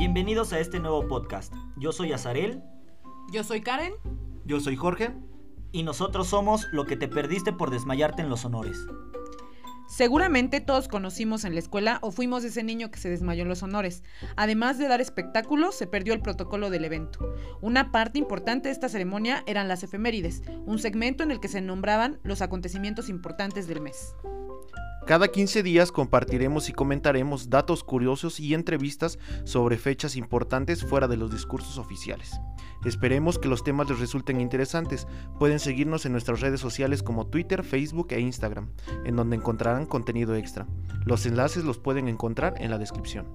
Bienvenidos a este nuevo podcast. Yo soy Azarel. Yo soy Karen. Yo soy Jorge. Y nosotros somos lo que te perdiste por desmayarte en los honores. Seguramente todos conocimos en la escuela o fuimos ese niño que se desmayó en los honores. Además de dar espectáculos, se perdió el protocolo del evento. Una parte importante de esta ceremonia eran las efemérides, un segmento en el que se nombraban los acontecimientos importantes del mes. Cada 15 días compartiremos y comentaremos datos curiosos y entrevistas sobre fechas importantes fuera de los discursos oficiales. Esperemos que los temas les resulten interesantes. Pueden seguirnos en nuestras redes sociales como Twitter, Facebook e Instagram, en donde encontrarán contenido extra. Los enlaces los pueden encontrar en la descripción.